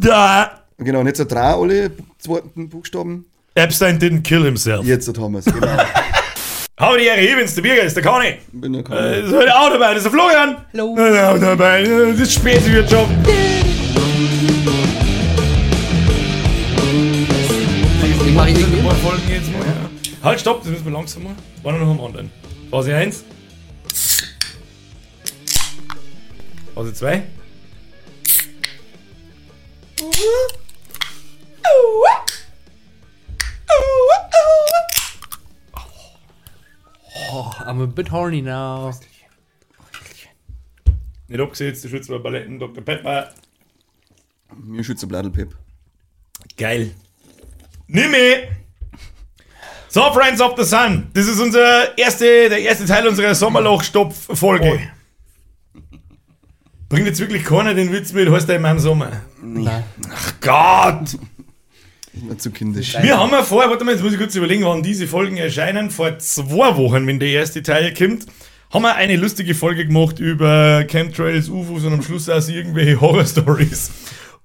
da. Genau, und jetzt ein drei alle zweiten Buchstaben. Epstein didn't kill himself. Jetzt wir es. Genau. Hau die Ehre, hier bin's, der Bierger ist der Conny. Bin ja Äh, kein- ist heute auch dabei, das ist der Florian. Hallo. Äh, ist auch dabei, äh, das ist spät für den Job. Ich mache ich Ein paar Folgen jetzt mal. Ja. Halt, stopp, das müssen wir langsam machen. War noch am anderen. Phase 1. Phase 2. Oh, I'm a bit horny now. Nicht abgesetzt, der Schütze bei Balletten, Dr. Pepper. Mir schützt Bladelpep. Geil. Nimme! So, Friends of the Sun. Das ist unser erste, der erste Teil unserer Sommerloch-Stopf-Folge. Bringt jetzt wirklich keiner den Witz mit, heißt er in meinem Sommer. Nein. Gott! Nicht zu kindisch. Wir haben ja vor, warte mal, jetzt muss ich kurz überlegen, wann diese Folgen erscheinen. Vor zwei Wochen, wenn der erste Teil kommt, haben wir eine lustige Folge gemacht über Chemtrails, UFOs und am Schluss auch irgendwelche Horror-Stories.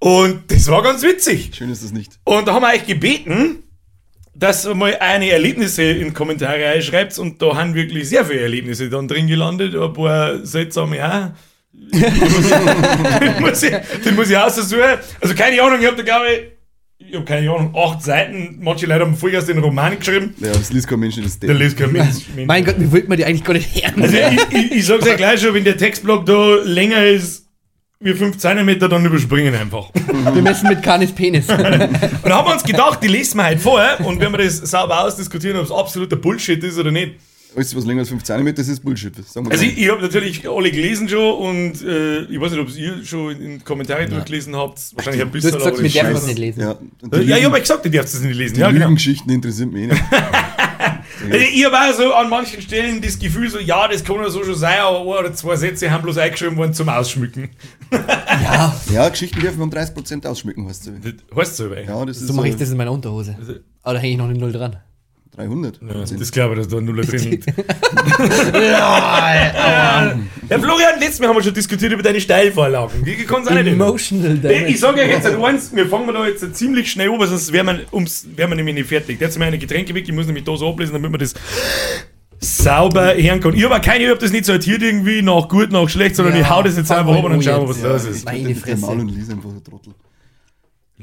Und das war ganz witzig. Schön ist das nicht. Und da haben wir euch gebeten, dass ihr mal eine Erlebnisse in die Kommentare reinschreibt und da haben wirklich sehr viele Erlebnisse dann drin gelandet, ein paar seltsame auch. Den muss ich, den muss ich, aussuchen. Also keine Ahnung, ich habe da glaube ich, ich habe keine Ahnung, acht Seiten, manche Leute haben vorher den Roman geschrieben, Ja, das liest kein Mensch, das der liest kein Mensch. Mein Gott, wie wollte man die eigentlich gar nicht hören? Also ich, ich, ich sag's ja gleich schon, wenn der Textblock da länger ist wie 5 Zentimeter, dann überspringen einfach. Wir messen mit Kanis Penis. Und dann haben wir uns gedacht, die lesen wir heute vor und wenn wir das sauber ausdiskutieren, ob es absoluter Bullshit ist oder nicht. Alles, was länger als 5 cm ist, ist Bullshit. Sagen wir Also so. ich, ich habe natürlich alle gelesen schon und äh, ich weiß nicht, ob es ihr schon in den Kommentaren durchgelesen habt. Wahrscheinlich ein Du bisschen. hast gesagt, wir dürfen das nicht lesen. ja, Ja, ich habe ja gesagt, ihr dürft es nicht lesen. die Ja, genau. Lügengeschichten interessieren mich nicht. Also ich habe auch so an manchen Stellen das Gefühl, so ja, das kann ja so schon sein, aber ein oder zwei Sätze haben bloß eingeschrieben worden zum Ausschmücken. Ja, Ja, Geschichten dürfen wir um 30% ausschmücken, weißt du. Das heißt so, weil. Ja, das ist so mache ich das in meiner Unterhose. Aber da hänge ich noch eine Null dran. 300. Ja, das glaube ich, dass da ein Nuller drin liegt. ja, Florian, letztes Mal haben wir schon diskutiert über deine Steilvorlagen. Wie kann es auch nicht? Emotional Ich, damage. ich sage euch jetzt eins, wir fangen wir da jetzt ziemlich schnell an, weil sonst wären wir, ums, wären wir nämlich nicht fertig. Jetzt mir eine Getränke weg, ich muss nämlich da so ablesen, damit man das sauber hören kann. Ich habe auch keine, ich habe das nicht sortiert irgendwie nach gut, nach schlecht, sondern Ja, ich hau das jetzt einfach mal ab und dann an schauen wir, was los ist. Meine Fresse. Maul und lese einfach der Trottel.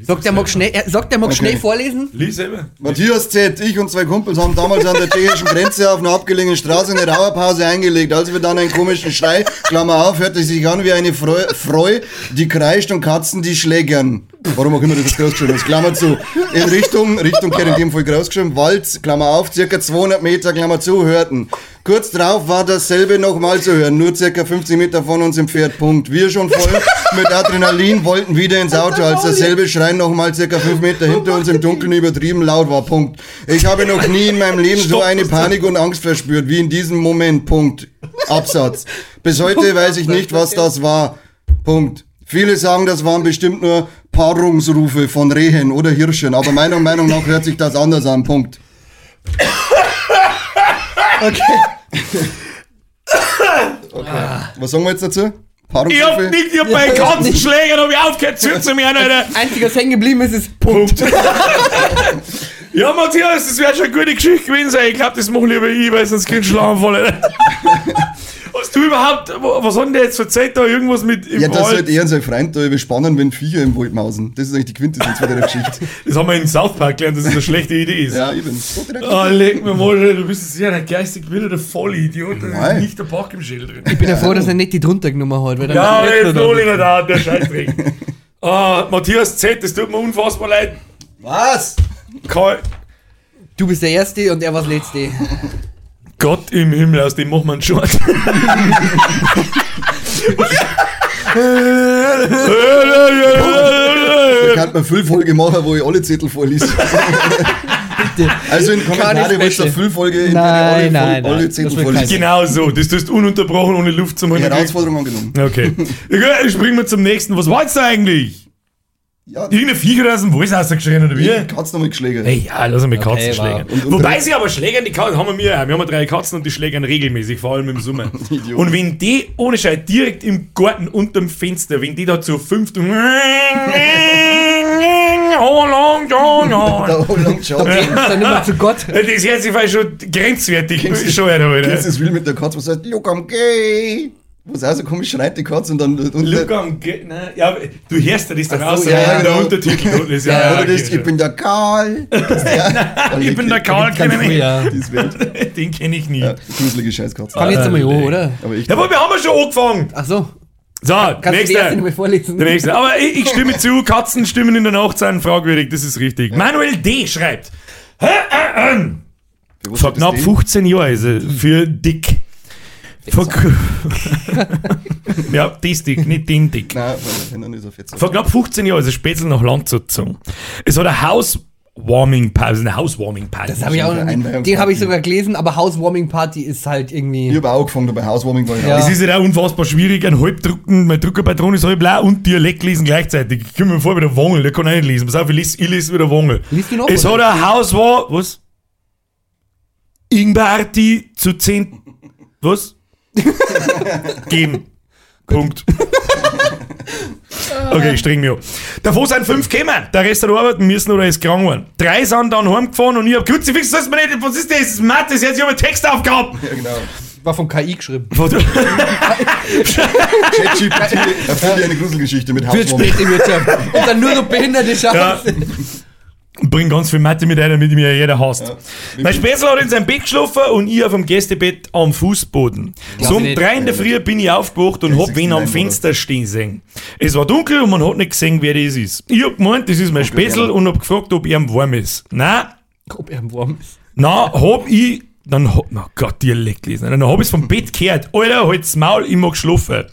Sagt der mag schnell, er, sagt der mag Okay. schnell vorlesen? Lies selber. Matthias Z., ich und zwei Kumpels haben damals an der tschechischen Grenze auf einer abgelegenen Straße eine Rauerpause eingelegt. Als wir dann einen komischen Schrei, Klammer auf, hörte sich an wie eine Freu, Freu die kreischt und Katzen, die schlägern. Warum auch immer das groß geschrieben ist, Klammer zu. In Richtung, Richtung Kehr in dem Fall groß geschrieben, Wald, Klammer auf, circa 200 Meter, Klammer zu, hörten. Kurz drauf war dasselbe nochmal zu hören, nur circa 50 Meter von uns entfernt, Punkt. Wir schon voll mit Adrenalin wollten wieder ins Auto, als dasselbe Schreien nochmal circa 5 Meter hinter uns im Dunkeln übertrieben laut war, Punkt. Ich habe noch nie in meinem Leben so eine das- Panik und Angst verspürt, wie in diesem Moment, Punkt. Absatz. Bis heute weiß ich nicht, was das war, Punkt. Viele sagen, das waren bestimmt nur Paarungsrufe von Rehen oder Hirschen, aber meiner Meinung nach hört sich das anders an, Punkt. Okay. Was sagen wir jetzt dazu? Ich hab nicht, ich hab bei Katzenschlägern hab ich aufgehört zu zu mir, Alter. Einziger, was hängen geblieben ist, ist Punkt. Ja, Matthias, das wäre schon eine gute Geschichte gewesen sein. Ich glaube, das mach lieber ich, weil sonst kriegst du Schlaganfall, Alter. Hast du überhaupt, was hat denn der jetzt erzählt da? Irgendwas mit im Ja, das Wald? wird eher sein Freund da überspannen, wenn Viecher im Wald mausen. Das ist eigentlich die Quintessenz von der Geschichte. Das haben wir in South Park gelernt, dass es eine schlechte Idee ist. Ja, eben. Direkt. Oh, leg mir mal, du bist sehr ein geistig wilder Vollidiot. Da ist nicht der Pack im Schild drin. Ich bin ja froh, dass er nicht die drunter genommen hat. Weil dann Ja, jetzt Nolinger da, der Scheißdreck. Ah, Matthias Z, das tut mir unfassbar leid. Was? Karl, Du bist der Erste und er war das Letzte. Gott im Himmel, aus dem macht man einen Short. Da kann man Füllfolge machen, wo ich alle Zettel vorlese. Bitte. Also in Kommentare willst du eine. Füllfolge, in Nein, der ich alle, nein, alle nein. Zettel vorlese. genau so, das tust du ununterbrochen ohne Luft zum Himmel. Herausforderung angenommen. Okay. Springen wir zum nächsten. Was war jetzt da eigentlich? Ja, Irgendein Viecher aus dem Wald rausgeschrien oder wie? die Katze nochmal geschlägert. Hey, ja, lass mich Katzen Okay, wow. schlägern. Und- und Wobei sie aber schlägern, die Katzen haben wir auch. Wir haben drei Katzen und die schlägern regelmäßig, vor allem im Sommer. Und wenn die, ohne Scheiß, direkt im Garten unterm Fenster, wenn die da zu fünft und Oh, long, long, long. Da hol lang geschaut. Dann immer zu Gott. Das hört sich schon grenzwertig Kennst du- schon, Alter. Kennst du das Reel mit der Katze, wo sagt, look, I'm gay? Wo es auch so komisch schreit, die Katze, und dann... Und Look am nein, ja, aber du hörst dir das dann Ach so, aus, ja, ja, ja, der genau. Untertitel. Das ist Ja, ja, oder okay, das, ich bin der Karl. ich bin der Karl, Ganz kenn ich ja. Wird, Den kenne ich nie. ja, gruselige Scheißkatze. Fang jetzt einmal an, oder? Aber ich, Jawohl, wir haben ja schon angefangen. Ach so. So, Kannst du die erste nächster. nochmal vorlesen? Der nächste. Aber ich, ich stimme zu, Katzen stimmen in der Nacht sind fragwürdig, das ist richtig. Manuel D. schreibt, Für was vor ist knapp das 15 Jahren ist er für dick. Vor, ja, das dick, nicht den dick. Nein, weil wenn dann ist er fett. Vor knapp 15 Jahren ist er Spätzl nach Landshut gezogen. Es hat eine Housewarming-Pause, eine Housewarming-Party. Das habe ich auch noch. Den habe ich sogar gelesen, aber Housewarming Party ist halt Ich irgendwie. habe auch angefangen, bei Housewarming war ich Ja. Es ist halt auch unfassbar schwierig, ein Halbdrucken, mein Druckerpatron ist halb blau und Dialekt lesen gleichzeitig. Ich komme mir vor wie der Wongel, der kann auch nicht lesen. Pass auf, ich lese, ich lese wie der Wongel. Liest du noch, Es oder? hat ein Hauswahr, was? Ingberti zu 10, was? Geben. Punkt. Okay, ich streng mich ab. Davon sind fünf gekommen. Der Rest hat arbeiten müssen oder ist krank geworden. Drei sind dann heimgefahren und ich hab Kruzifix, das ist mir nicht, was ist das? Das ist Mathe, das hat sich aber Textaufgaben. Ja, genau. War vom KI geschrieben. ChatGPT erfüllt eine Gruselgeschichte mit Wirtschaft. Und dann nur noch behinderte Ja. Bring ganz viel Mathe mit ein, damit mir jeder hasst. Ja. Mein Spätzl hat in seinem Bett geschlafen und ich auf dem Gästebett am Fußboden. So um drei in der Früh bin ich aufgewacht und hab wen am 69 Fenster stehen sehen. Es war dunkel und man hat nicht gesehen, wer das ist. Ich hab gemeint, das ist mein Spätzl und hab gefragt, ob ihm warm ist. Nein, Ob er im Wurm ist. na, hab ich, dann hab, oh Gott, Dialekt lesen. Dann hab ich's vom Bett gehört. Alter, halt's Maul, ich mag schlafen.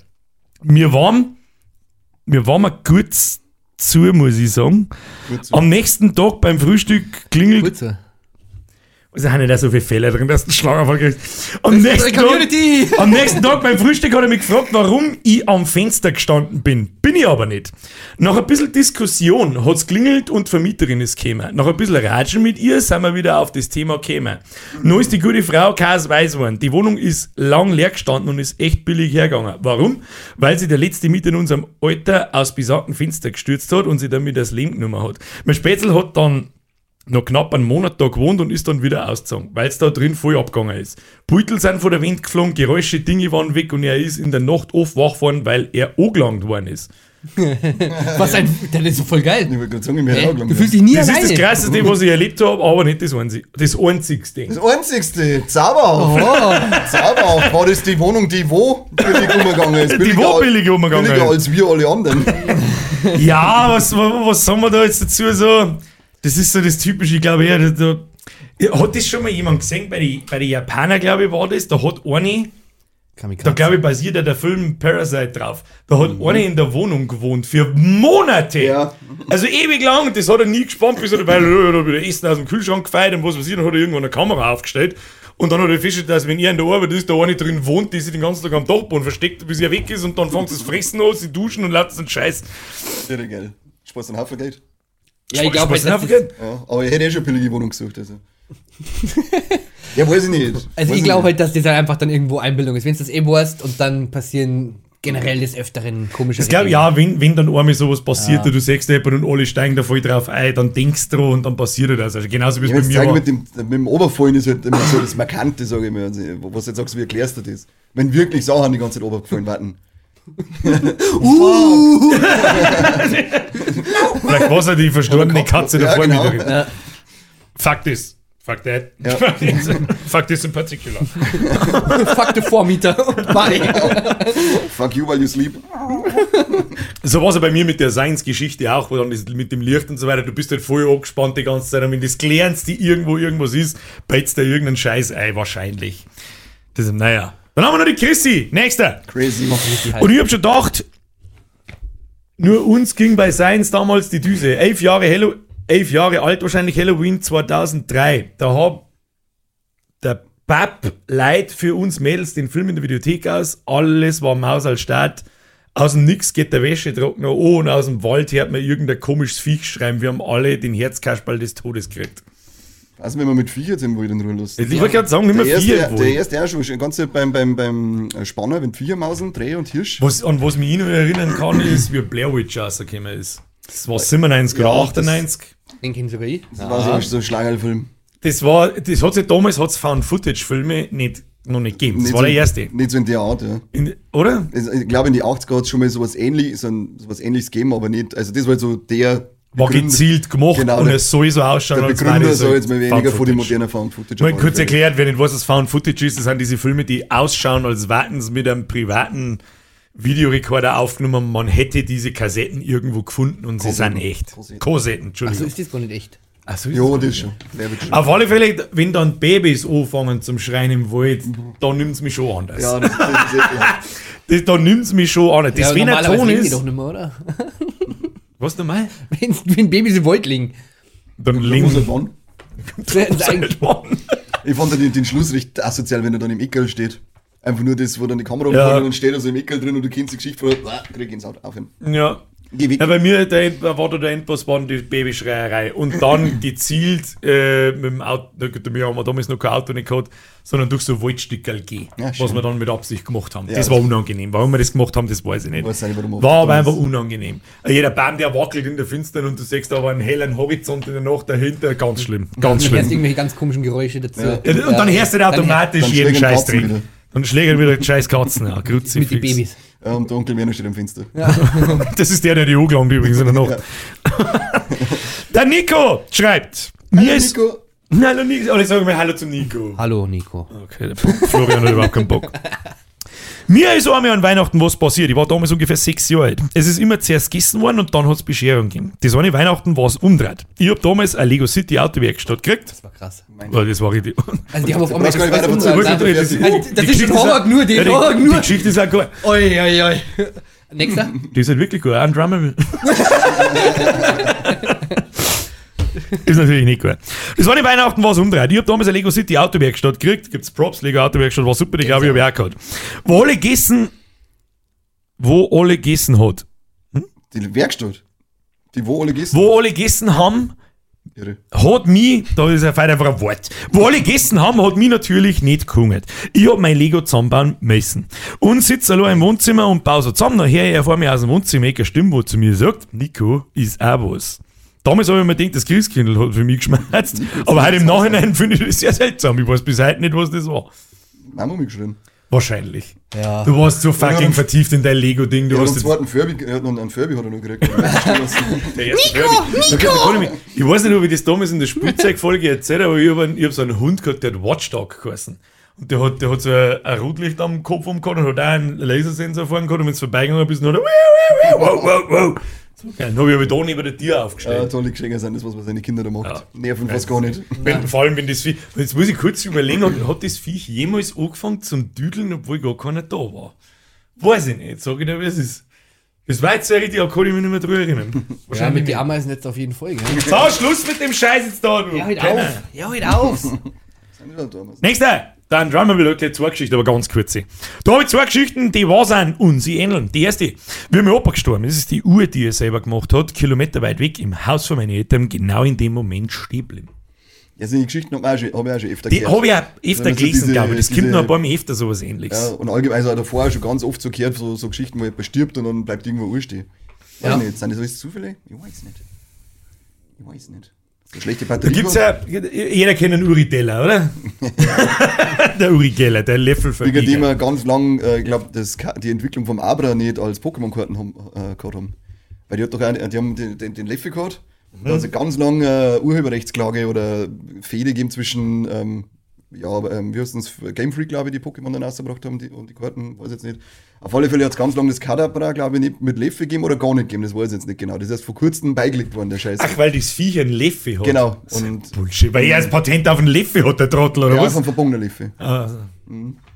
Mir waren, mir waren wir kurz zu, muss ich sagen. Am nächsten Tag beim Frühstück klingelt Gut haben nicht da so viele Fehler drin, dass du einen Schlaganfall kriegst. Am nächsten, Tag, am nächsten Tag beim Frühstück hat er mich gefragt, warum ich am Fenster gestanden bin. Bin ich aber nicht. Nach ein bisschen Diskussion hat's klingelt und Vermieterin ist gekommen. Nach ein bisschen Ratschen mit ihr sind wir wieder auf das Thema gekommen. Nun ist die gute Frau Kas weiß geworden. Die Wohnung ist lang leer gestanden und ist echt billig hergegangen. Warum? Weil sie der letzte Mieter in unserem Alter aus besagten Fenster gestürzt hat und sie damit das Leben genommen hat. Mein Spätzl hat dann noch knapp einen Monat da gewohnt und ist dann wieder ausgezogen, weil es da drin voll abgegangen ist. Beutel sind von der Wind geflogen, Geräusche, Dinge waren weg und er ist in der Nacht oft wach geworden, weil er angelangt worden ist. Was ein. Der ist so voll geil. Ich wollte gerade sagen, ich auch lang. Du fühlst dich nie Das alleine. ist das Krasseste, was ich erlebt habe, aber nicht das, Einzi das Einzigste. Das einzigste, Zauberhaft. Oh, Zauberhaft. War das die Wohnung, die wo billig umgegangen ist? Die Billiger wo al- billig umgegangen Billiger ist. als wir alle anderen. Ja, was, was, was sagen wir da jetzt dazu so? Das ist so das Typische, ich glaube eher, da, da, ja, hat das schon mal jemand gesehen, bei den bei die Japaner, glaube ich, war das, da hat eine, Da glaube ich, basiert ja der Film Parasite drauf. Da hat einer in der Wohnung gewohnt für Monate. Ja. Also ewig lang. Das hat er nie gespannt, bis er dabei hat wieder Essen aus dem Kühlschrank gefeiert und was weiß ich. Dann hat er irgendwann eine Kamera aufgestellt. Und dann hat er festgestellt, dass wenn er in der Arbeit ist, da eine drin wohnt, die sich den ganzen Tag am Dachboden versteckt, bis er weg ist und dann fängt das Fressen an, sie duschen und lassen den Scheiß. Irre geil. Spaß einen Haufen Geld. Ja, ich glaube, Spaß das ist. Ja, aber ich hätte eh schon eine billige Wohnung gesucht. Also. ja, weiß ich nicht. also weiß ich glaube halt, dass das halt einfach dann irgendwo Einbildung ist. Wenn es das eh weißt und dann passieren generell des Öfteren komische Ich glaube, ja, wenn, wenn dann einmal sowas passiert, du sagst jemand und alle steigen da voll drauf ein, dann denkst du und dann passiert halt das. Also genauso wie es Ich bei mir sagen, war. mit dem, mit dem Oberfallen ist halt immer so das Markante, sage ich mal. Also, was du jetzt sagst, wie erklärst du das? Wenn wirklich Sachen die ganze Zeit Oberfallen warten. Vielleicht war es ja die verstorbene Katze der ja, genau. Vormieterin. Ja. Fuck this. Fuck that. Ja. Fuck this in particular. Fuck the Vormieter. Bye. Fuck you while you sleep. So war es ja bei mir mit der Science-Geschichte auch, wo dann mit dem Licht und so weiter, du bist halt voll angespannt die ganze Zeit und wenn das klärst, die irgendwo irgendwas ist, beizt da irgendeinen Scheiß ein, wahrscheinlich. Das ist, naja. Dann haben wir noch die Chrissy. Nächster. Crazy. Und ich hab schon gedacht, nur uns ging bei Science damals die Düse. Elf Jahre, Hello, elf Jahre alt, wahrscheinlich Halloween 2003. Da hab der Pap leiht für uns Mädels den Film in der Videothek aus. Alles war Maus als Start. Aus dem Nix geht der Wäschetrockner an und aus dem Wald hört man irgendein komisches Viech schreiben. Wir haben alle den Herzkasperl des Todes gekriegt. Also wenn man mit Viecher im Wald in Ruhe lässt. Ich wollte gerade sagen, nicht mehr Der erste, vier. der erste auch schon, schon ganz beim, beim, beim Spanner, wenn Viecher mausen, Dreh und Hirsch. Was, an was mich noch erinnern kann, ist, wie Blair Witch rausgekommen ist. Das war 97 oder Ja, 98. Den kenn sogar ich. Das war so, so ein Schlagerfilm. Das war, das hat sich damals hat's Found-Footage-Filme nicht, noch nicht gegeben. Das Nicht war so, der erste. Nicht so in der Art, ja. In, oder? Ich glaube, in die 80er hat es schon mal sowas ähnliches, so ein, sowas ähnliches gegeben, aber nicht. Also, das war halt so der. War gezielt gemacht Genau, und es soll so ausschauen, Der Begründer das soll jetzt mal weniger von Found-Footage. den modernen Found-Footage. Mal kurz erklärt, wer nicht weiß, was Found Footage ist, das sind diese Filme, die ausschauen, als warten sie mit einem privaten Videorekorder aufgenommen. Man hätte diese Kassetten irgendwo gefunden und sie Kassetten. sind echt. Kassetten. Entschuldigung. ist das gar nicht echt. Ach so, ist Ja, das das schon. Schon. Auf alle Fälle, wenn dann Babys anfangen zum Schreien im Wald, dann nimmt es mich schon anders. Ja, das, das ist ja. Das, dann nimmt es mich schon an. Das, ja, wenn ein normalerweise Ton ist. doch nicht mehr, oder? Was nochmal? wenn, wenn Babys im Wald liegen. Dann eigentlich- Ich fand den, den Schluss recht asozial, wenn er dann im Eckel steht. Einfach nur das, wo dann die Kamera Ja. und steht er so im Eckel drin und du kennst die Geschichte von, ah, krieg ich ins Auto auf ihn. Ja. Ja, bei mir der End, war da der Endboss war die Babyschreierei. Und dann gezielt äh, mit dem Auto, na gut, wir haben damals noch kein Auto nicht gehabt, sondern durch so Waldstückel gehen, Ja, was wir dann mit Absicht gemacht haben. Ja, das war unangenehm. Warum wir das gemacht haben, das weiß ich nicht. Weiß nicht, warum war aber einfach unangenehm. Äh, Jeder Baum, der wackelt in der Finstern und du siehst aber einen hellen Horizont in der Nacht dahinter, ganz schlimm. Ganz Dann hörst du schlimm. irgendwelche ganz komischen Geräusche dazu. Ja. Und dann hörst du dann automatisch dann jeden Scheiß drin. wieder. Dann schlägen wieder die scheiß Katzen. Kruzifix. mit den Babys. Ja, und der Onkel Werner steht im Fenster. Das ist der, der die angelangt übrigens in der Nacht. der Nico schreibt. Mir ist. Nico, Hallo Nico. Oder ich sage mal Hallo zu Nico. Hallo, Nico. Okay, der Florian hat überhaupt keinen Bock. Mir ist einmal an Weihnachten was passiert. Ich war damals ungefähr sechs Jahre alt. Es ist immer zuerst gegessen worden und dann hat es Bescherung gegeben. Das eine Weihnachten war es umdreht. Ich habe damals eine Lego City Autowerkstatt gekriegt. Das war krass. Oh, das war richtig. Also die haben auf einmal brauchst gar nicht weiter das- erzählen. das- Sag, das- fertig. das- das Die ist Geschichte schon Horror nur, die ja, Horror die, die nur. Geschichte ist auch gut. Oi, oi, oi. Nächster. Die ist halt wirklich gut. Ein Drummer. ist natürlich nicht gut. Das war die Weihnachten, was umdreht. Ich habe damals eine Lego City Autowerkstatt gekriegt. Gibt's Props, Lego Autowerkstatt, war super, die glaube ich, habe ich auch gehabt. Wo alle gegessen, wo alle gegessen hat. die Werkstatt. Die wo alle gehst. Wo alle gegessen haben, Irre. hat mich, da ist ja fein einfach ein Wort, wo alle gegessen haben, hat mich natürlich nicht gehungert. Ich hab mein Lego zusammenbauen müssen. Und sitze allein im Wohnzimmer und baue so zusammen. Nachher er vor mir aus dem Wohnzimmer eine Stimme, wo zu mir sagt, Nico, ist auch was. Damals habe ich mir gedacht, das Christkindl hat für mich geschmerzt. Aber heute im Nachhinein finde ich das sehr seltsam. Ich weiß bis heute nicht, was das war. Mama mitgeschrieben. Wahrscheinlich. Ja. Du warst so fucking Ja, vertieft in dein Lego-Ding. Du hat hast einen zweiten Furby, er hat noch einen Furby hat er noch gekriegt. Der erste Nico, Nico! Ich weiß nicht, ob ich das damals in der Spielzeugfolge erzählt habe, aber ich habe einen- hab so einen Hund gehabt, der hat Watchdog geheißen. Und der hat, der hat so ein, ein Rotlicht am Kopf umgehabt und hat auch einen Lasersensor vorne gehabt und wenn es vorbeigegangen bist, dann hat er wow, wow, wow, wow. Geil. Dann habe ich aber da neben der Tür Ja, aufgestellt. tolle Geschenke sind das, was man seine Kinder da macht. Ja. Nerven fast gar nicht. Wenn, vor allem, wenn das Viech. Jetzt muss ich kurz überlegen, hat, hat das Viech jemals angefangen zum Düdeln, obwohl gar keiner da war? Weiß ich nicht, sag ich dir, wie es ist. Das war jetzt sehr richtig, aber kann ich mich nicht mehr drüber erinnern. Ja, mit den Ameisen jetzt auf jeden Fall, gell? So, Schluss mit dem Scheiß jetzt da, du. Ja, halt auf. Ja, halt auf. Da? Nächster! Dann Drummer will gleich zwei Geschichten, aber ganz kurze. Da habe ich zwei Geschichten, die wahr sind und sie ähneln. Die erste, wie mein Opa gestorben ist, ist die Uhr, die er selber gemacht hat, Kilometer weit weg im Haus von meinen Eltern, genau in dem Moment stehen geblieben. Ja, so die Geschichten habe ich, auch hab ich auch schon öfter Die gehört. habe ich auch Wenn öfter man so gelesen, diese- glaube ich. Das diese- kommt noch ein paar Mal öfter sowas ähnliches. Ja, und allgemein, also davor schon ganz oft so gehört, so, so Geschichten, wo jemand stirbt und dann bleibt irgendwo Uhr stehen. Weiß Ja. ich nicht, sind das alles Zufälle? Ich weiß nicht. Ich weiß nicht. So schlechte Da Batterie. gibt's ja, jeder kennt einen Uri Geller, oder? der Uri Geller, der Löffel Wegen dem wir ganz lang, äh, ich glaube, die Entwicklung vom Abra nicht als Pokémon-Karten haben, äh, gehabt haben. Weil die hat doch auch, die haben den, den, den Leffe gehabt. Und da hat es ganz lange äh, Urheberrechtsklage oder Fehde gegeben zwischen, ähm, ja, ähm, wie heißt das, Game Freak, glaube ich, die Pokémon dann rausgebracht haben die, und die Karten, weiß jetzt nicht. Auf alle Fälle hat es ganz lange das Kadabra, glaube ich, nicht mit Leffe gegeben oder gar nicht gegeben, das weiß ich jetzt nicht genau. Das ist erst vor kurzem beigelegt worden, der Scheiß. Ach, weil das Viech einen Leffe hat. Genau. Das ist ja Und- Bullshit, weil er das Patent auf einen Leffe hat, der Trottel, oder ja, was? vom verbogenen Leffe. Ah,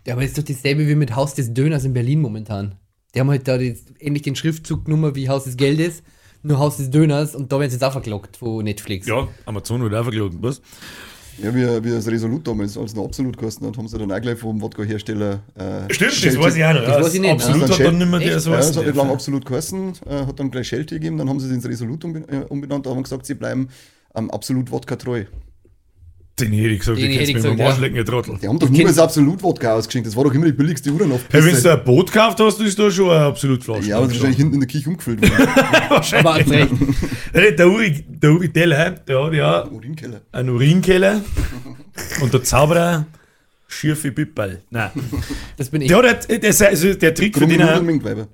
Ja, aber ist doch dasselbe wie mit Haus des Döners in Berlin momentan. Die haben halt da die, ähnlich den Schriftzug Nummer wie Haus des Geldes, nur Haus des Döners und da werden sie jetzt auch verklagt von Netflix. Ja, Amazon wird auch verklagen, was? Ja, wie, wie das Resolut damals, als es noch absolut gekostet hat, haben sie dann auch gleich vom Wodka-Hersteller. Äh, Stimmt, das Shelty- weiß ich auch noch. Das weiß ich nicht, Absolut hat dann nicht mehr der so Ja, es hat nicht lange absolut geheißen, äh, hat dann gleich Shelty gegeben, dann haben sie es ins Resolut äh, umbenannt, da haben gesagt, sie bleiben ähm, absolut Wodka treu. Den hätte ich gesagt, Den hätte ich gesagt, mal ja. Arschlecken, ihr Trottel. Die haben doch Ich nur das absolut Wodka ausgeschenkt, das war doch immer die billigste Uhr auf Hey, wenn du ein Boot gekauft hast, ist da schon ein absolut Flasch. Ja, aber das ist wahrscheinlich hinten in der Kirche umgefüllt worden. Aber recht. Hey, Der Uri, der Uri Teller, der hat ja Urinkeller. einen Urinkeller und der Zauberer schürfe Pipperl. Nein. Das bin ich. Der, hat, halt- der, also der Trick, für den er,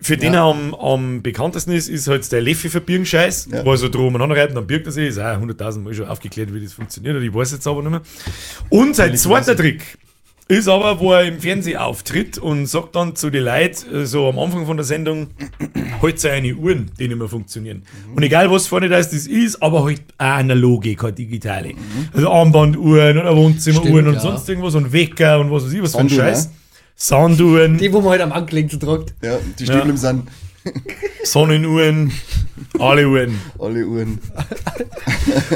für den er am, am bekanntesten ist, ist halt der Leffe verbirgen Scheiß, Ja. wo er so drum umeinander reibt, dann birgt er sich. Ist auch 100.000 Mal schon aufgeklärt, wie das funktioniert, ich weiß jetzt aber nicht mehr. Und sein zweiter Trick ist aber, wo er im Fernsehen auftritt und sagt dann zu den Leuten, äh, so am Anfang von der Sendung, halt seine Uhren, die nicht mehr funktionieren. Und egal was vorne das das ist, aber halt eine analoge, keine digitale. Also Armbanduhren oder Wohnzimmeruhren Stimmt, und ja. sonst irgendwas und Wecker und was weiß ich, was für ein Sanduhren, Scheiß. Sanduhren. Die, wo man halt am Ankling zu tragt. Ja, die Stiefel Ja. im Sand, Sonnenuhren, alle Uhren. alle Uhren.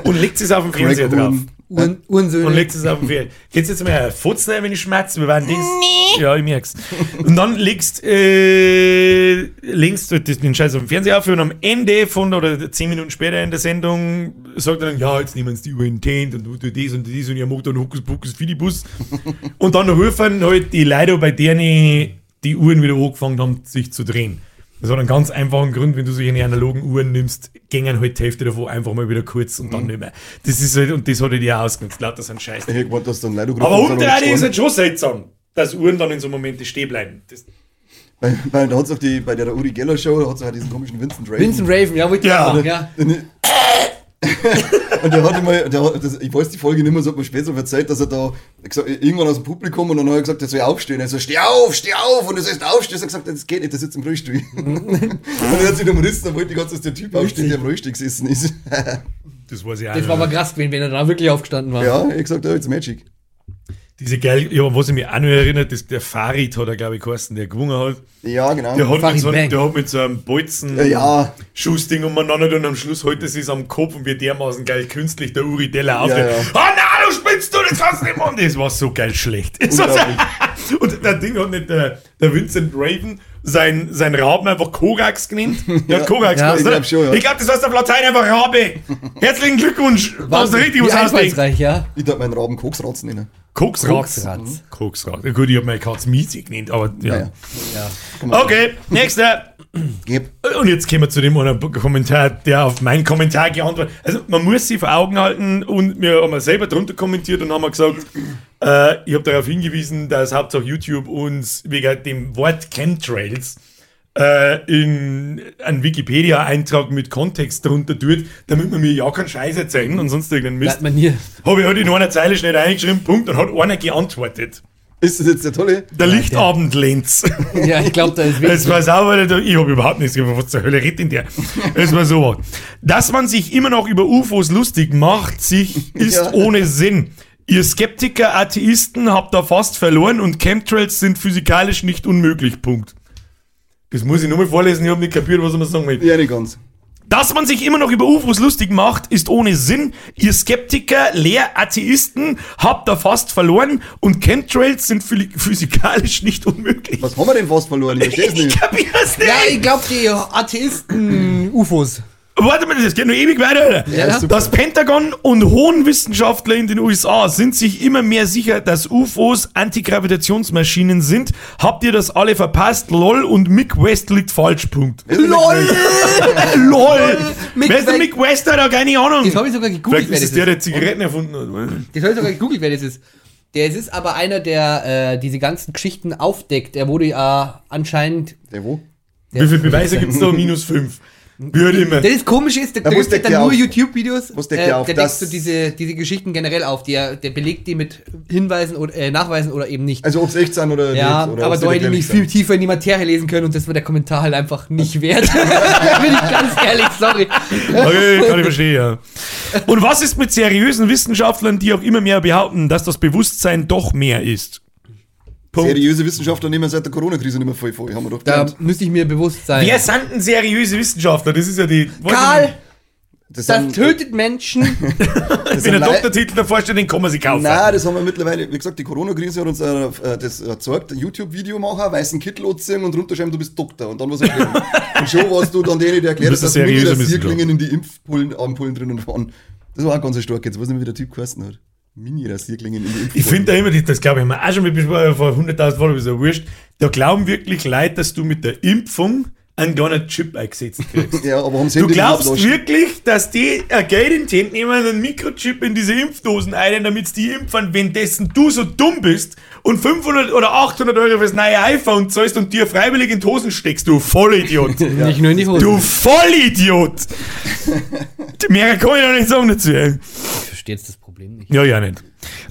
Und legt es auf den Fernseher drauf. Crack-Uhren. Uhren, Und legt es auf den Fernseher. Geht's jetzt mal futzen, wenn ich schmerze? Wir werden das. Ja, ich merk's. Und dann legst, äh, legst du das- den Scheiß auf den Fernseher auf und am Ende von, oder zehn Minuten später in der Sendung, sagt er dann, ja, jetzt nehmen sie die Uhr in Tent und du das und das und ihr macht dann Hokus Pokus Fidibus. und dann rufen halt die Leute, bei denen die Uhren wieder angefangen haben, sich zu drehen. Das hat einen ganz einfachen Grund, wenn du solche analogen Uhren nimmst, gingen halt die Hälfte davon einfach mal wieder kurz und dann nicht mehr. Das ist halt, und das hat halt ja ausgenutzt. Lauter so ein Scheiß. Ich gemeint, dass dann Leute Aber umdrehen ist halt schon seltsam, dass Uhren dann in so Momente stehen bleiben. Das, Bei, bei, da hat's auch die, bei der Uri Geller Show, da hat es auch diesen komischen Vincent Raven. Vincent Raven, ja, wollte ich Ja. sagen, ja. Und der hatte mal, der hat, das, ich weiß die Folge nicht mehr, so hat mir später erzählt, dass er da gesagt, irgendwann aus dem Publikum und dann hat er gesagt, er soll aufstehen. Er so, steh auf, steh auf! Und er soll aufstehen. Er hat gesagt, das geht nicht, der sitzt im Rollstuhl. und er hat sich dann gerissen, da wollte die ganze Zeit, dass der Typ aufsteht, der im Rollstuhl gesessen ist. das weiß ich auch Das war aber krass gewesen, wenn er da wirklich aufgestanden war. ja, ich gesagt, ja, it's magic. Diese geil, ja, was ich mich auch noch erinnert, das, der Farid hat er, glaube ich, geheißen, der gewungen hat. Ja, genau. Der hat, mit so, einem- der hat mit so einem Bolzen Ja, ja. Schussding umeinander und am Schluss heute sie es am Kopf und wird dermaßen geil künstlich der Uri Deller auftritt. ja. Ah, na, du spinnst du, das kannst du nicht machen. Das war so geil schlecht. Und der Ding hat nicht der, der Vincent Raven sein, sein Raben einfach Korax genannt. Der hat Korax Ja, genannt, ich glaub schon, ja. Ich glaube, das heißt auf Latein einfach Rabe. Herzlichen Glückwunsch. Hast Wahnsinn, richtig was ja. Ich darf meinen Raben Koksratz nennen. Koksratz. Koksratz. Koksratz. Ja, Gut, ich habe meine Katze Miesi genannt, aber ja. Ja, Ja. Okay, nächster. Geb. Und jetzt kommen wir zu dem anderen Kommentar, der auf meinen Kommentar geantwortet hat. Also man muss sich vor Augen halten und wir haben selber drunter kommentiert und haben gesagt, äh, ich habe darauf hingewiesen, dass Hauptsache YouTube uns wegen dem Wort Chemtrails äh, in einen Wikipedia-Eintrag mit Kontext drunter tut, damit man mir ja keinen Scheiß erzählen und sonst irgendeinen Mist. Man hier. Habe ich halt in einer Zeile schnell reingeschrieben, Punkt, und hat einer geantwortet. Ist das jetzt der tolle? Der Lichtabendlenz. Ja, ich glaube, da ist Es wirklich. war sauber, ich habe überhaupt nichts gemacht, was zur Hölle redet in der. Es war so. Dass man sich immer noch über UFOs lustig macht, sich ist Ja. ohne Sinn. Ihr Skeptiker, Atheisten habt da fast verloren und Chemtrails sind physikalisch nicht unmöglich. Punkt. Das muss ich nochmal vorlesen, ich habe nicht kapiert, was er mir sagen will. Ja, nicht ganz. Dass man sich immer noch über UFOs lustig macht, ist ohne Sinn. Ihr Skeptiker, Lehr, Atheisten habt da fast verloren und Chemtrails sind phy- physikalisch nicht unmöglich. Was haben wir denn fast verloren? Ich versteh's Ich nicht. kapier's nicht. Ja, ich glaube, die Atheisten UFOs. Warte mal, das geht noch ewig weiter. Ja, das Pentagon und Hohenwissenschaftler in den USA sind sich immer mehr sicher, dass UFOs Antigravitationsmaschinen sind. Habt ihr das alle verpasst? LOL und Mick West liegt falsch. Punkt. LOL! LOL! Mick Wer ist der West- Mick West? Hat er keine Ahnung. Das habe ich sogar gegoogelt, Vielleicht wer ist es der, der Zigaretten erfunden hat. Das habe ich sogar gegoogelt, wer das ist. Der es ist aber einer, der äh, diese ganzen Geschichten aufdeckt. Er wurde ja anscheinend. Der wo? Wie viele Beweise gibt es da? Minus fünf. Wie halt immer. Das Komische ist, der, Ja, der gibt deckt dann nur? YouTube-Videos. Was deckt äh, der auf? Der Das- deckt so diese, diese Geschichten generell auf. Der, der belegt die mit Hinweisen oder äh, Nachweisen oder eben nicht. Also ob es echt sein oder ja, nicht. Oder aber da ich erklärlich nicht viel tiefer in die Materie lesen können und das war der Kommentar halt einfach nicht wert. Bin ich ganz ehrlich, sorry. Okay, kann ich verstehen, ja. Und was ist mit seriösen Wissenschaftlern, die auch immer mehr behaupten, dass das Bewusstsein doch mehr ist? Punkt. Seriöse Wissenschaftler nehmen seit der Corona-Krise nicht mehr voll vor. Haben wir doch Da gelernt. müsste ich mir bewusst sein. Wer sind seriöse Wissenschaftler? Das ist ja die. weiß Karl! Das, Das sind- tötet Menschen. das Wenn sind der Lei- Doktortitel davor steht, den kann man sich kaufen. Nein, das haben wir mittlerweile, wie gesagt, die Corona-Krise hat uns äh, äh, das erzeugt, ein YouTube-Video machen, weißen Kittel anziehen und runterschreiben, du bist Doktor und dann was erklären. und schon warst du dann denen, der erklärt, Du bist dass ein seriöser in die Impfpullen, Ampullen drinnen waren. Das war auch ganz stark, jetzt weiß ich nicht, wie der Typ geheißen hat. Mini-Rasierklingen in die. Ich finde da immer, das glaube ich, wir auch schon mal besprochen, vor 100.000 Folgen, ist ja wurscht. Da glauben wirklich Leute, dass du mit der Impfung einen kleinen Chip eingesetzt kriegst. Ja, aber haben sie Du glaubst wirklich, dass die ein Geld in die Hand nehmen, einen Mikrochip in diese Impfdosen ein, damit die impfen, wenn dessen du so dumm bist und 500 oder 800 Euro fürs neue iPhone zahlst und dir freiwillig in die Hosen steckst, du Vollidiot. Nicht nur in die Hose. du Vollidiot. Mehr kann ich noch nicht sagen dazu. ey. Ich verstehe jetzt das Problem nicht. Ja, ja nicht.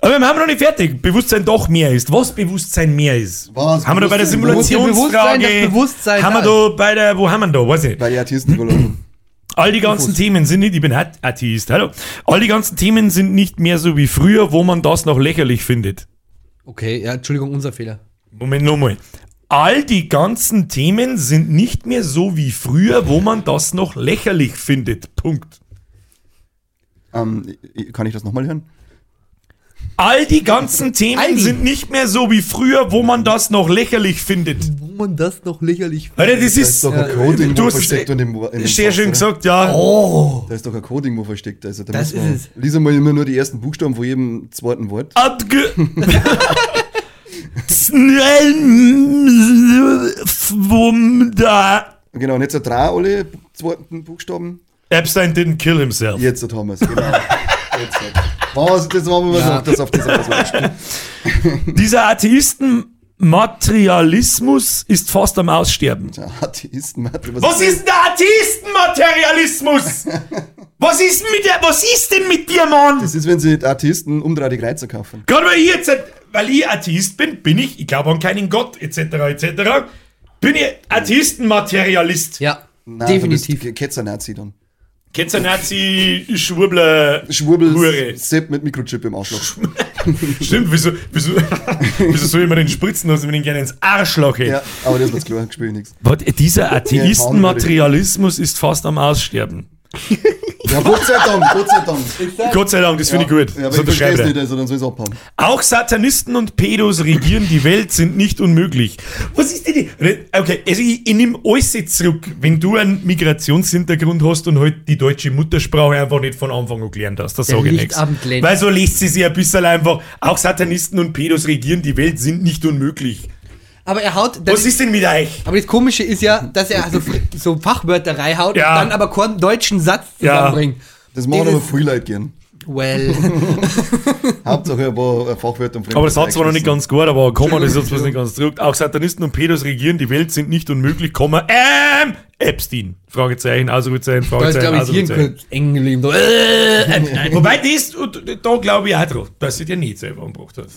Aber wir haben noch nicht fertig. Bewusstsein doch mehr ist. Was Bewusstsein mehr ist? Was? Haben wir da bei der Simulationsfrage? Bewusstsein, haben wir da bei der, wo haben wir da? Weiß ich. Bei den Artisten verloren. All die ganzen Themen sind nicht, ich bin At- Atheist, hallo. All die ganzen Themen sind nicht mehr so wie früher, wo man das noch lächerlich findet. Okay, ja, Entschuldigung, unser Fehler. Moment nochmal. All die ganzen Themen sind nicht mehr so wie früher, wo man das noch lächerlich findet. Punkt. Ähm, kann ich das nochmal hören? All die ganzen Themen sind nicht mehr so wie früher, wo man das noch lächerlich findet. Wo man das noch lächerlich Alter, das Da ist ist. doch ein Coding, du wo hast versteckt es in dem, in dem sehr schön oder? gesagt, ja. Oh! Da ist doch ein Coding, wo versteckt. Also da Das muss man, ist es. Lies einmal immer nur die ersten Buchstaben von jedem zweiten Wort. Adge. Wum da. Genau, und jetzt ein drei alle zweiten Buchstaben. Epstein didn't kill himself. Jetzt wir es, genau. jetzt hat. Was, das war mir Ja. so, das auf das ausweichen. Dieser Atheistenmaterialismus ist fast am Aussterben. Der Atheisten, Mathe, Was ist denn der Atheistenmaterialismus? Was ist denn mit der, was ist denn mit dir, Mann? Das ist, wenn sie Atheisten umdrehte Kreuzer kaufen. Gerade weil ich jetzt, weil ich Atheist bin, bin ich, ich glaube an keinen Gott, etc., etc., bin ich Atheistenmaterialist. Ja, Nein, definitiv. Du bist Ketzer-Nazi dann. Kennst du Nazi, Schwurbler, Schwurbel, Hure. Sepp mit Mikrochip im Arschloch. Stimmt, wieso, wieso, wieso soll ich mir den spritzen lassen, wenn ich ihn gerne ins Arschloch hätte? Ja, aber das wird's klar, ich spiele nichts. Was, dieser Atheistenmaterialismus ist fast am Aussterben. Ja, Gott sei Dank, Gott sei Dank. Gott sei Dank, das finde ich gut. Ja, das aber ich verstehe unterschreibe es ich. nicht, also dann soll es abhauen. Auch Satanisten und Pedos regieren die Welt sind nicht unmöglich. Was ist denn die? Okay, also ich, ich nehme alles jetzt zurück. Wenn du einen Migrationshintergrund hast und halt die deutsche Muttersprache einfach nicht von Anfang an gelernt hast, das sage ich nichts. Weil so lässt sie sich ein bisschen einfach. Auch Satanisten und Pedos regieren die Welt sind nicht unmöglich. Aber er haut. Was ist denn mit euch? aber das Komische ist ja, dass er so, so Fachwörter reinhaut Ja. und dann aber keinen deutschen Satz Ja. zusammenbringt. Das machen aber Leute gern. Well. Hauptsache ein paar Fachwörter und Aber das hat zwar noch nicht ganz gut, aber Komma, das ist jetzt Entschuldigung. nicht ganz zurück. Auch Satanisten und Pedos regieren die Welt sind nicht unmöglich, Komma, ähm, Epstein. Fragezeichen, Ausrufezeichen, Da ist, Fragezeichen, glaube ich, kurz eng geblieben. Äh, äh, Wobei das, da glaube ich auch dran, dass sie dir nicht selber umgebracht hat.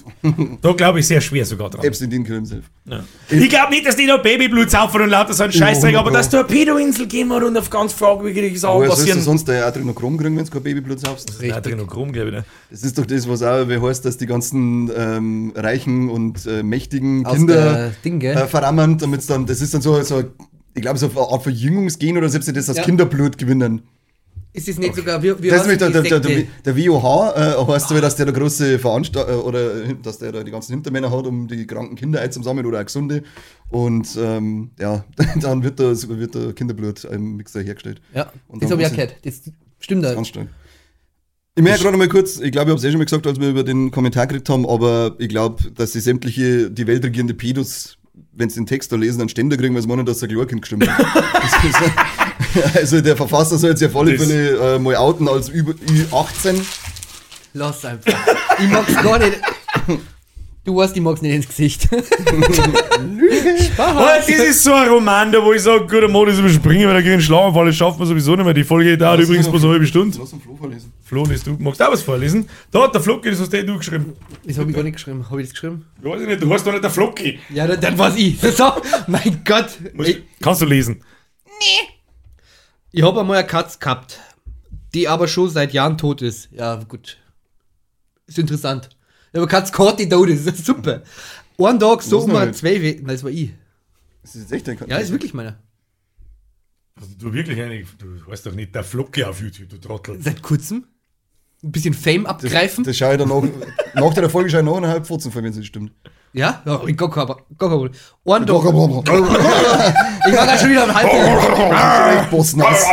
Da glaube ich sehr schwer sogar dran. Epstein didn't kill himself. Ja. Ich glaube nicht, dass die noch Babyblut saufen und lauter so einen Scheißdreck, aber dass du eine Pedo-Insel geben hat und auf ganz fragwürdige Sachen Aber passieren. sonst der Adrenochrom kriegen, wenn du kein Babyblut saufst? Ja, Adrenochrom, glaube ich. Ne? Das ist doch das, was auch wie heißt, dass die ganzen ähm, reichen und äh, mächtigen Aus Kinder Ding, äh, verrammen, damit dann, das ist dann so, so ich glaube, so eine Art Verjüngungsgen oder selbst das aus Ja. Kinderblut gewinnen. Ist es nicht sogar, wie, wie Das ist heißt nämlich der, die der, der, der, der WOH äh, heißt so, dass der der große Veranstalter oder äh, dass der da die ganzen Hintermänner hat, um die kranken Kinder einzusammeln oder auch gesunde. Und ähm, ja, dann wird da, wird da Kinderblut im Mixer hergestellt. Ja, Und das habe ich erklärt. Das stimmt da. Ganz stark. Ich merke gerade mal kurz, ich glaube, ich habe es eh schon mal gesagt, als wir über den Kommentar geredet haben, aber ich glaube, dass sie sämtliche, die weltregierende Pedos, wenn sie den Text da lesen, dann Ständer kriegen, weil sie meinen, dass der Glorkind gestimmt hat. Das ist, also der Verfasser soll jetzt ja auf alle Das- Fälle äh, mal outen als über Ü18. Lass einfach. Ich mag's gar nicht. Du weißt, ich mag's nicht ins Gesicht. Oh, das ist so ein Roman, da wo ich sage, gut, Mann, das überspringen, weil da gegen den Schlaganfall, das schaffen wir sowieso nicht mehr. Die Folge dauert Lass übrigens bloß eine halbe Stunde. Lass uns Flo vorlesen. Flo, liest du, magst du auch was vorlesen? Da hat der Flocki, das hast du geschrieben. Das habe ich gar nicht geschrieben. Habe ich das geschrieben? Ich weiß nicht, du hast doch nicht der Flocki. Ja, dann, dann war's ich. So, mein Gott. Muss- Ich, Kannst du lesen? ich habe einmal eine Katze gehabt, die aber schon seit Jahren tot ist. Ja, gut. Ist interessant. Ich eine gehabt, die tot ist. Das ist super. Einen Tag so um noch eine zwei We- Nein, das war ich. Das ist jetzt echt ein Ja, ist wirklich meiner. Also du wirklich eine, du weißt doch nicht, der Flocke auf YouTube, du Trottel. Seit kurzem. Ein bisschen Fame abgreifen. Das schaue ich dann nach, nach der Folge schaue ich noch eineinhalb Furzen von, wenn es nicht stimmt. ja? Ja, ich gar aber. Kein Problem. Ein Tag. Ich war gerade schon wieder am Halb. Bossnass.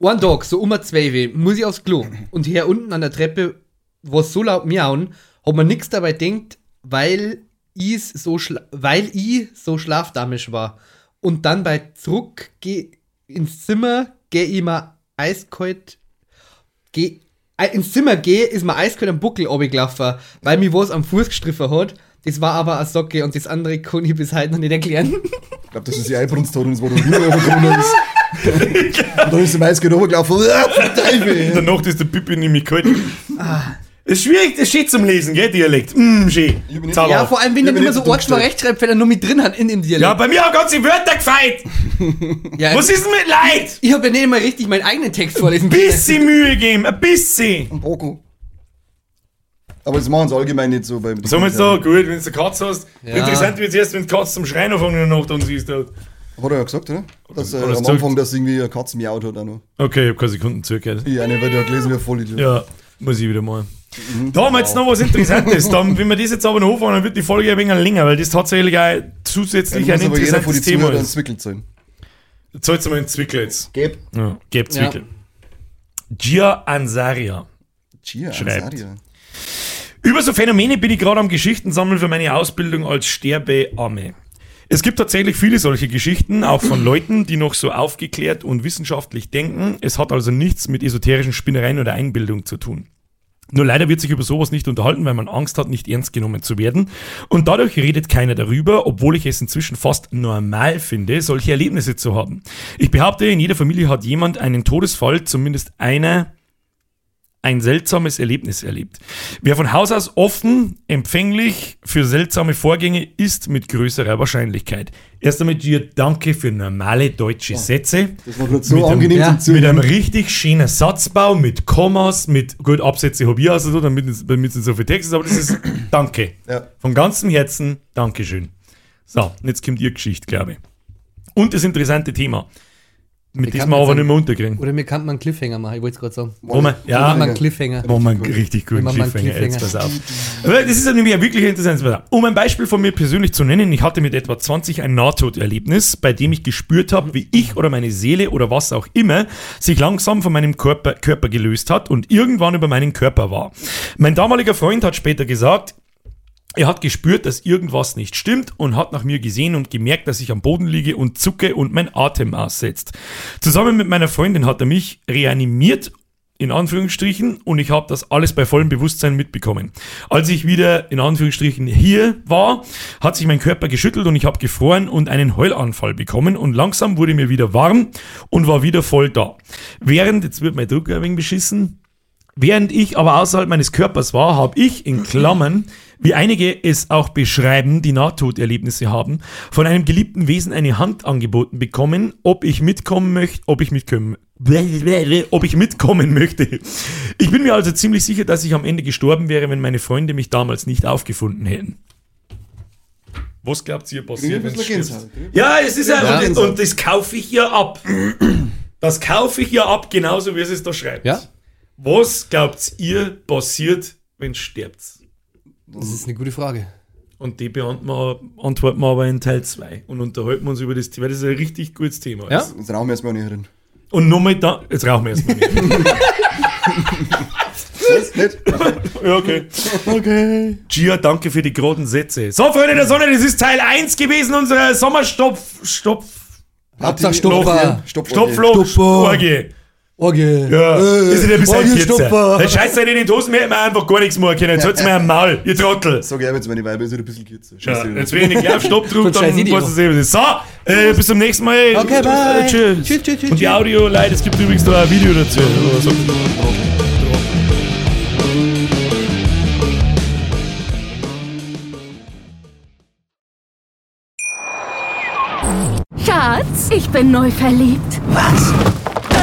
Ein Tag, so um zwei weh, muss ich aufs Klo. Und hier unten an der Treppe war so laut miauen, hat man nichts dabei denkt, weil ich so weil ich so schlafdamisch war. Und dann bei zurück geh ins Zimmer, geh ich mal eiskalt, geh äh, ins Zimmer geh, ist mir eiskalt am Buckel runtergelaufen, weil mir was am Fuß gestriffen hat. Das war aber eine Socke und das andere kann ich bis heute noch nicht erklären. Ich glaube, das ist die Eibrunstton, das war der wieder oben ist. Und dann ist der Maiske runtergelaufen. Ah, Teufel! Danach ist der Pipi nämlich kalt. Es ist schwierig, das ist schön zum Lesen, gell, Dialekt. Mm, schön. Ja, vor allem, wenn Ich bin immer so nicht so Ort mal dumm rechtschreibt, wenn er nur mit drin hat in dem Dialekt. Ja, bei mir haben ganze Wörter gefeit. Ja, Was ist denn mit Leid? Ich habe ja nicht mal richtig meinen eigenen Text vorlesen Ein bisschen Mühe geben, ein bisschen. Ein Boko. Aber das machen sie allgemein nicht so beim. Sagen wir jetzt so, gut, wenn du eine Katze hast. Ja. Interessant wird es erst, wenn die Katze zum Schreien anfangen in der Nacht und siehst du. Hat er ja gesagt, oder? Dass äh, am gesagt? Anfang, dass irgendwie eine Katze miaut hat auch noch. Okay, ich hab keine Sekunden zugehört. Ich eine, weil du ja gelesen wie ein Vollidiot. Ja, muss ich wieder mal. Da haben wir jetzt noch was Interessantes. Dann, wenn wir das jetzt aber noch anfangen, dann wird die Folge ein wenig länger, weil das tatsächlich auch zusätzlich Dann ein interessantes die Thema ist. Zwickel sein. Zahlt mal einen Zwickel jetzt. Geb. Ja, gebt Zwickel. Gia Ansaria. Chia, Schreibt. Ansaria. Über so Phänomene bin ich gerade am Geschichten sammeln für meine Ausbildung als Sterbearme. Es gibt tatsächlich viele solche Geschichten, auch von Leuten, die noch so aufgeklärt und wissenschaftlich denken. Es hat also nichts mit esoterischen Spinnereien oder Einbildung zu tun. Nur leider wird sich über sowas nicht unterhalten, weil man Angst hat, nicht ernst genommen zu werden. Und dadurch redet keiner darüber, obwohl ich es inzwischen fast normal finde, solche Erlebnisse zu haben. Ich behaupte, in jeder Familie hat jemand einen Todesfall, zumindest einer, ein seltsames Erlebnis erlebt. Wer von Haus aus offen, empfänglich für seltsame Vorgänge ist mit größerer Wahrscheinlichkeit. Erst einmal dir danke für normale deutsche Sätze. Das war gerade so Mit einem- angenehm ja, zum Mit einem richtig schönen Satzbau, mit Kommas, mit gut Absätze habe ich also so, damit es nicht so viel Text ist, aber das ist Danke. Ja. Von ganzem Herzen Dankeschön. So, jetzt kommt ihr Geschichte, glaube ich. Und das interessante Thema, mit man aber nicht mehr unterkriegen. Oder mir kann man einen Cliffhanger machen, ich wollte es gerade sagen. Wo man, Ja, man einen Cliffhanger. Einen richtig wir einen Cliffhanger. Jetzt pass Cliffhanger. auf. Das ist nämlich ein wirklich interessantes auf. Um ein Beispiel von mir persönlich zu nennen, ich hatte mit etwa 20 ein Nahtoderlebnis, bei dem ich gespürt habe, wie ich oder meine Seele oder was auch immer sich langsam von meinem Körper, Körper gelöst hat und irgendwann über meinen Körper war. Mein damaliger Freund hat später gesagt, er hat gespürt, dass irgendwas nicht stimmt und hat nach mir gesehen und gemerkt, dass ich am Boden liege und zucke und mein Atem aussetzt. Zusammen mit meiner Freundin hat er mich reanimiert, in Anführungsstrichen, und ich habe das alles bei vollem Bewusstsein mitbekommen. Als ich wieder in Anführungsstrichen hier war, hat sich mein Körper geschüttelt und ich habe gefroren und einen Heulanfall bekommen und langsam wurde mir wieder warm und war wieder voll da. Während, jetzt wird mein Drucker ein wenig beschissen, Während ich aber außerhalb meines Körpers war, habe ich in Klammern, wie einige es auch beschreiben, die Nahtoderlebnisse haben, von einem geliebten Wesen eine Hand angeboten bekommen, ob ich mitkommen möchte, ob ich mitkommen, ob ich mitkommen möchte. Ich bin mir also ziemlich sicher, dass ich am Ende gestorben wäre, wenn meine Freunde mich damals nicht aufgefunden hätten. Was glaubt ihr passiert? Gänsehaut. Ja, es ist ja, Ja. und, und das kaufe ich hier ab. Das kaufe ich hier ab, genauso wie es es da schreibt. Ja? Was glaubt ihr passiert, wenn sterbt? Das ist eine gute Frage. Und die beantworten wir, antworten wir aber in Teil 2 und unterhalten wir uns über das Thema. Das ist ein richtig gutes Thema. Ja? Jetzt rauchen wir erstmal nicht drin. Und nochmal da, jetzt rauchen wir erstmal nicht. Was? Nicht? ja, okay. Okay. Gia, danke für die geraden Sätze. So, Freunde der Sonne, das ist Teil 1 gewesen unserer Sommerstopf, Stopf, Hauptsache Stopfer. Stopp. Stopfloch, Stopfer. Orgie. Okay. Ja, Äh, ist nicht ein bisschen Orgie, kürzer. Stopfer. Dann scheißt ihr in die Hosen, wir hätten einfach gar nichts machen können. Jetzt halt's mir am Maul, ihr Trottel. Sag ich jetzt meine Weiber, ist ein bisschen kürzer. Ja, jetzt wenn ich nicht auf Stopp drücke, dann weißt du selber. das. So, äh, bis zum nächsten Mal. Okay, bye. Tschüss. Tschüss, tschüss, tschüss, Und die. Audio, Leute, es gibt übrigens da ein Video dazu. Also, Schatz, ich bin neu verliebt. Was?